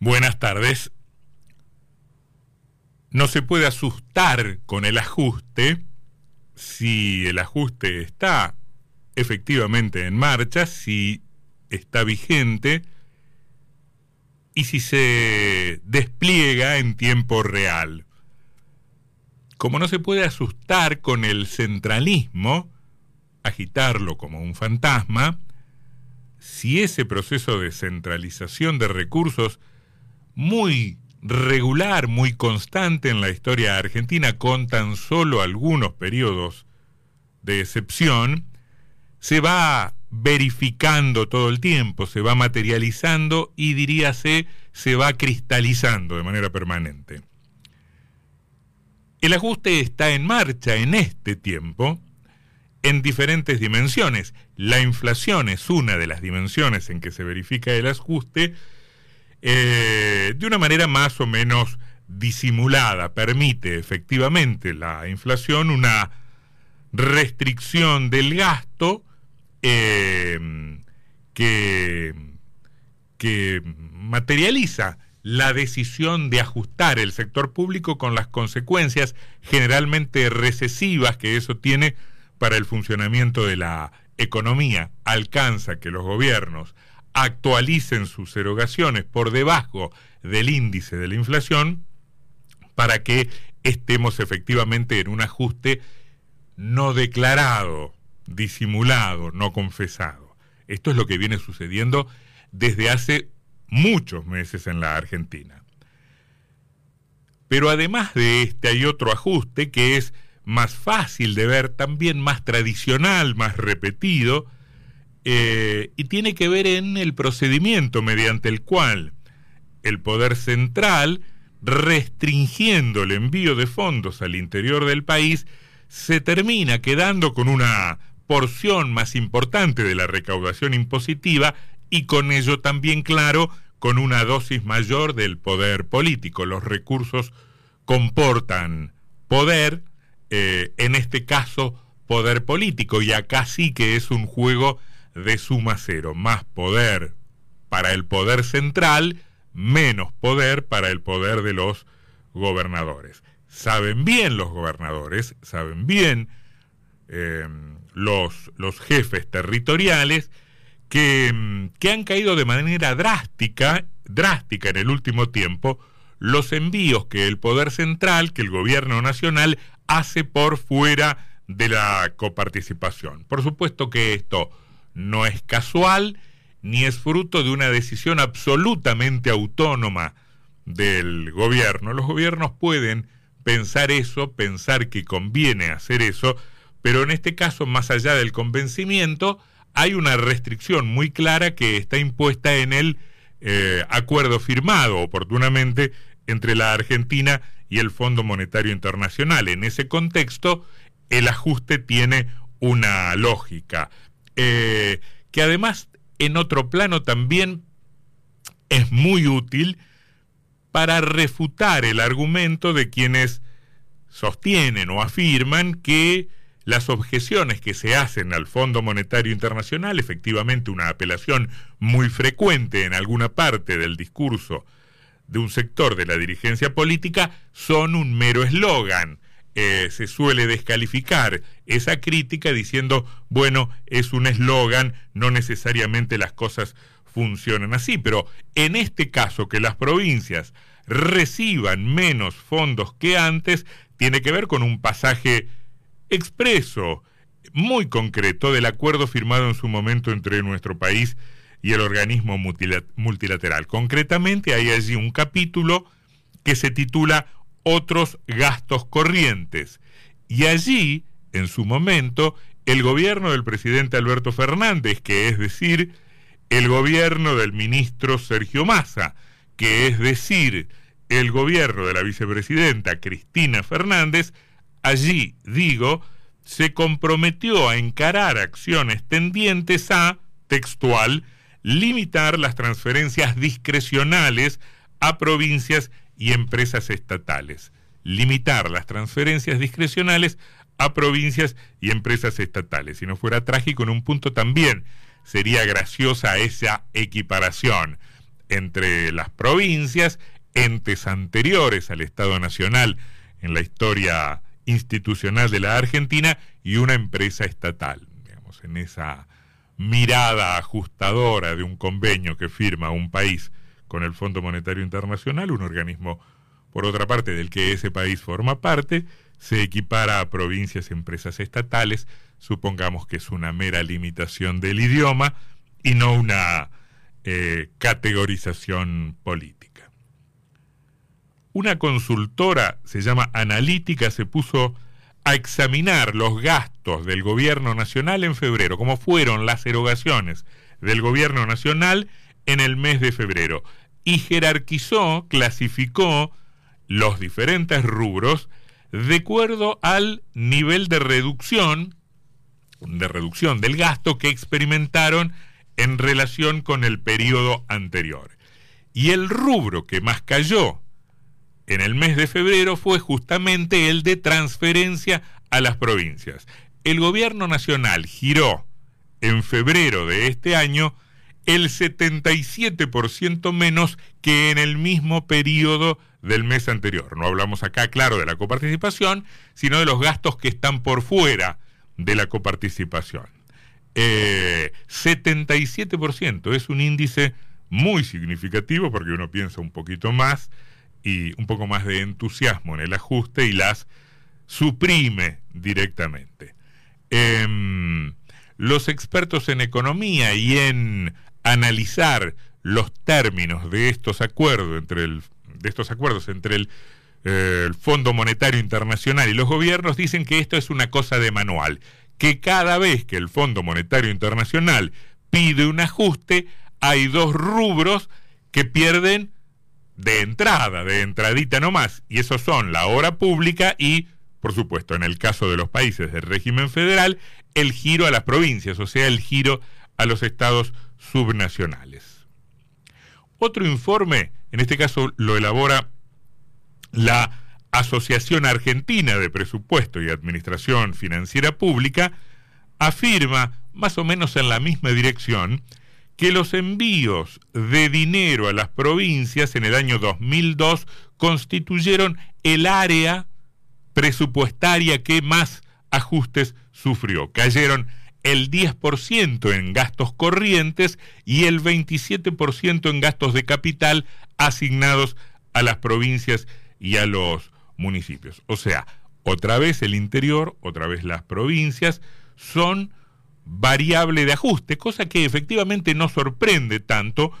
Buenas tardes. No se puede asustar con el ajuste si el ajuste está efectivamente en marcha, si está vigente y si se despliega en tiempo real. Como no se puede asustar con el centralismo, agitarlo como un fantasma, si ese proceso de centralización de recursos muy regular, muy constante en la historia argentina, con tan solo algunos periodos de excepción, se va verificando todo el tiempo, se va materializando y diríase, se va cristalizando de manera permanente. El ajuste está en marcha en este tiempo en diferentes dimensiones. La inflación es una de las dimensiones en que se verifica el ajuste, eh, de una manera más o menos disimulada. Permite efectivamente la inflación una restricción del gasto eh, que, que materializa la decisión de ajustar el sector público con las consecuencias generalmente recesivas que eso tiene para el funcionamiento de la economía. Alcanza que los gobiernos actualicen sus erogaciones por debajo del índice de la inflación para que estemos efectivamente en un ajuste no declarado, disimulado, no confesado. Esto es lo que viene sucediendo desde hace muchos meses en la Argentina. Pero además de este hay otro ajuste que es más fácil de ver, también más tradicional, más repetido, eh, y tiene que ver en el procedimiento mediante el cual el poder central, restringiendo el envío de fondos al interior del país, se termina quedando con una porción más importante de la recaudación impositiva y con ello también, claro, con una dosis mayor del poder político. Los recursos comportan poder, eh, en este caso poder político, y acá sí que es un juego de suma cero, más poder para el poder central, menos poder para el poder de los gobernadores. Saben bien los gobernadores, saben bien eh, los, los jefes territoriales, Mm, que, han caído de manera drástica, drástica en el último tiempo, los envíos que el Poder Central, que el Gobierno Nacional hace por fuera de la coparticipación. Por supuesto que esto no es casual ni es fruto de una decisión absolutamente autónoma del gobierno. Los gobiernos pueden pensar eso, pensar que conviene hacer eso, pero en este caso, más allá del convencimiento, hay una restricción muy clara que está impuesta en el eh, acuerdo firmado oportunamente entre la Argentina y el Fondo Monetario Internacional. En ese contexto, el ajuste tiene una lógica, eh, que además en otro plano también es muy útil para refutar el argumento de quienes sostienen o afirman que las objeciones que se hacen al Fondo Monetario Internacional, efectivamente una apelación muy frecuente en alguna parte del discurso de un sector de la dirigencia política, son un mero eslogan. Eh, se suele descalificar esa crítica diciendo, bueno, es un eslogan, no necesariamente las cosas funcionan así, pero en este caso que las provincias reciban menos fondos que antes, tiene que ver con un pasaje expreso, muy concreto, del acuerdo firmado en su momento entre nuestro país y el organismo multilateral. Concretamente hay allí un capítulo que se titula Otros gastos corrientes. Y allí, en su momento, el gobierno del presidente Alberto Fernández, que es decir, el gobierno del ministro Sergio Massa, que es decir, el gobierno de la vicepresidenta Cristina Fernández, allí, digo, se comprometió a encarar acciones tendientes a, textual, limitar las transferencias discrecionales a provincias y empresas estatales. Limitar las transferencias discrecionales a provincias y empresas estatales. Si no fuera trágico, en un punto también sería graciosa esa equiparación. entre las provincias, entes anteriores al Estado Nacional en la historia institucional de la Argentina y una empresa estatal, digamos, en esa mirada ajustadora de un convenio que firma un país con el Fondo Monetario Internacional, un organismo, por otra parte, del que ese país forma parte, se equipara a provincias empresas estatales, supongamos que es una mera limitación del idioma y no una eh, categorización política. Una consultora, se llama Analítica, se puso a examinar los gastos del gobierno nacional en febrero, cómo fueron las erogaciones del gobierno nacional en el mes de febrero, y jerarquizó, clasificó los diferentes rubros de acuerdo al nivel de reducción, de reducción del gasto que experimentaron en relación con el periodo anterior. Y el rubro que más cayó en el mes de febrero fue justamente el de transferencia a las provincias. El gobierno nacional giró en febrero de este año el 77% menos que en el mismo periodo del mes anterior. No hablamos acá, claro, de la coparticipación, sino de los gastos que están por fuera de la coparticipación. 77% eh, es un índice muy significativo porque uno piensa un poquito más y un poco más de entusiasmo en el ajuste y las suprime directamente. Em, los expertos en economía y en analizar los términos de estos acuerdos entre el, de estos acuerdos entre eh, el Fondo Monetario Internacional y los gobiernos dicen que esto es una cosa de manual, que cada vez que el Fondo Monetario Internacional pide un ajuste, hay dos rubros que pierden de entrada, de entradita nomás, y esos son la obra pública y, por supuesto, en el caso de los países del régimen federal, el giro a las provincias, o sea, el giro a los estados subnacionales. Otro informe, en este caso lo elabora la Asociación Argentina de Presupuesto y Administración Financiera Pública, afirma, más o menos en la misma dirección, que los envíos de dinero a las provincias en el año 2002 constituyeron el área presupuestaria que más ajustes sufrió. Cayeron el 10% en gastos corrientes y el 27% en gastos de capital asignados a las provincias y a los municipios. O sea, otra vez el interior, otra vez las provincias son variable de ajuste, cosa que efectivamente no sorprende tanto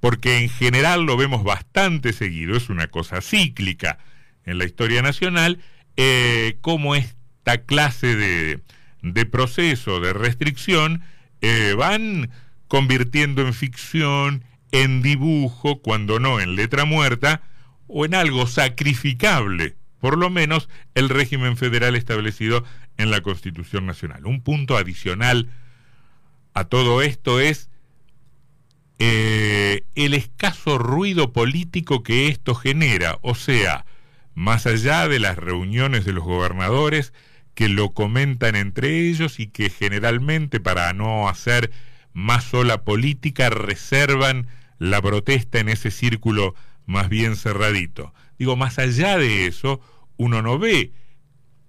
porque en general lo vemos bastante seguido, es una cosa cíclica en la historia nacional, eh, como esta clase de, de proceso de restricción eh, van convirtiendo en ficción, en dibujo, cuando no en letra muerta, o en algo sacrificable, por lo menos el régimen federal establecido en la Constitución Nacional. Un punto adicional a todo esto es eh, el escaso ruido político que esto genera, o sea, más allá de las reuniones de los gobernadores que lo comentan entre ellos y que generalmente para no hacer más sola política reservan la protesta en ese círculo más bien cerradito. Digo, más allá de eso, uno no ve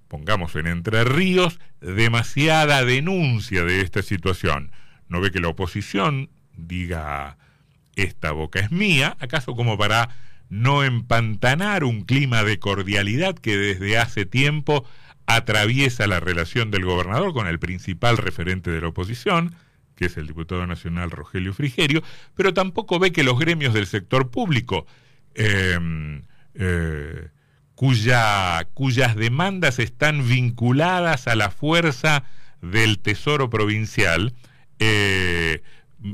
pongamos en Entre Ríos, demasiada denuncia de esta situación. No ve que la oposición diga, esta boca es mía, acaso como para no empantanar un clima de cordialidad que desde hace tiempo atraviesa la relación del gobernador con el principal referente de la oposición, que es el diputado nacional Rogelio Frigerio, pero tampoco ve que los gremios del sector público eh, eh, cuya, cuyas demandas están vinculadas a la fuerza del Tesoro Provincial, eh,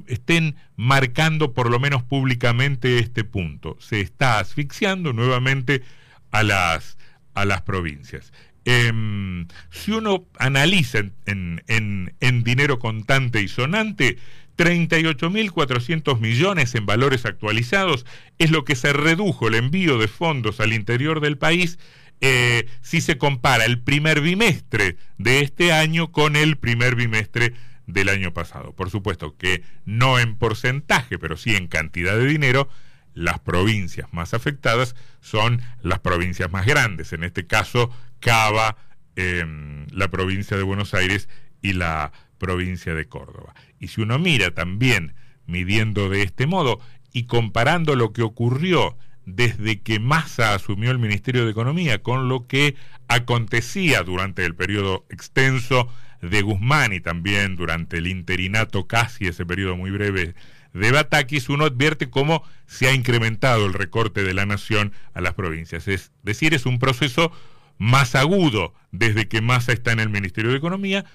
estén marcando por lo menos públicamente este punto. Se está asfixiando nuevamente a las, a las provincias. Em, si uno analiza en, dinero contante y sonante, 38.400 millones en valores actualizados es lo que se redujo el envío de fondos al interior del país eh, si se compara el primer bimestre de este año con el primer bimestre del año pasado. Por supuesto que no en porcentaje, pero sí en cantidad de dinero, las provincias más afectadas son las provincias más grandes. En este caso, Cava, em, la provincia de Buenos Aires y la provincia de Córdoba. Y si uno mira también, midiendo de este modo y comparando lo que ocurrió desde que Massa asumió el Ministerio de Economía con lo que acontecía durante el periodo extenso de Guzmán y también durante el interinato casi ese periodo muy breve de Batakis, uno advierte cómo se ha incrementado el recorte de la nación a las provincias. Es decir, es un proceso más agudo desde que Massa está en el Ministerio de Economía,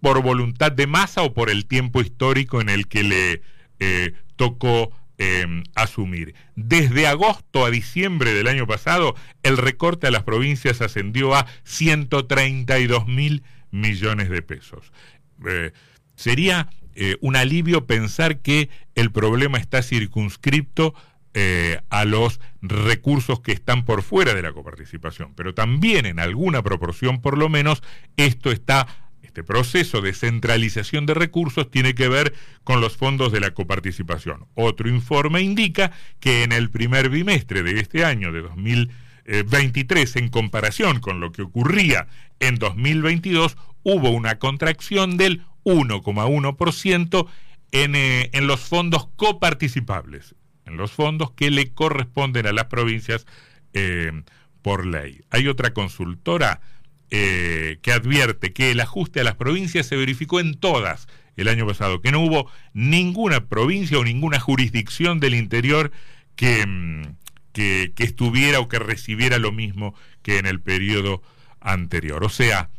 por voluntad de Massa o por el tiempo histórico en el que le eh, tocó Em, asumir. Desde agosto a diciembre del año pasado, el recorte a las provincias ascendió a 132 mil millones de pesos. Eh, sería eh, un alivio pensar que el problema está circunscripto eh, a los recursos que están por fuera de la coparticipación, pero también en alguna proporción por lo menos esto está este proceso de centralización de recursos tiene que ver con los fondos de la coparticipación. Otro informe indica que en el primer bimestre de este año, de 2023, en comparación con lo que ocurría en 2022, hubo una contracción del 1,1% en, eh, en los fondos coparticipables, en los fondos que le corresponden a las provincias eh, por ley. Hay otra consultora eh, que advierte que el ajuste a las provincias se verificó en todas el año pasado, que no hubo ninguna provincia o ninguna jurisdicción del interior que, mm, que, estuviera o que recibiera lo mismo que en el periodo anterior. O sea,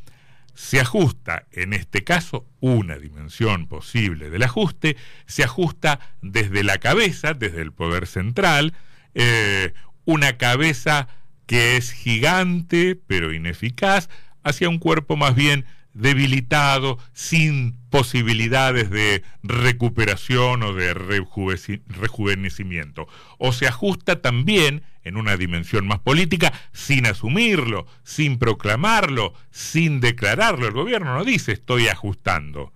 se ajusta, en este caso, una dimensión posible del ajuste, se ajusta desde la cabeza, desde el poder central, eh, una cabeza que es gigante pero ineficaz, hacia un cuerpo más bien debilitado, sin posibilidades de recuperación o de rejuvenecimiento. O se ajusta también en una dimensión más política, sin asumirlo, sin proclamarlo, sin declararlo. El gobierno no dice estoy ajustando,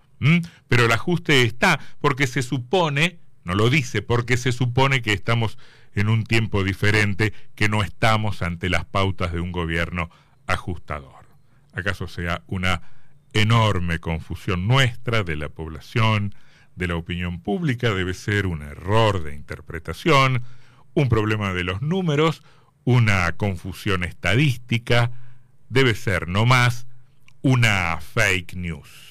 pero el ajuste está porque se supone, no lo dice, porque se supone que estamos en un tiempo diferente, que no estamos ante las pautas de un gobierno ajustador. ¿Acaso sea una enorme confusión nuestra de la población, de la opinión pública? Debe ser un error de interpretación, un problema de los números, una confusión estadística, debe ser no más una fake news.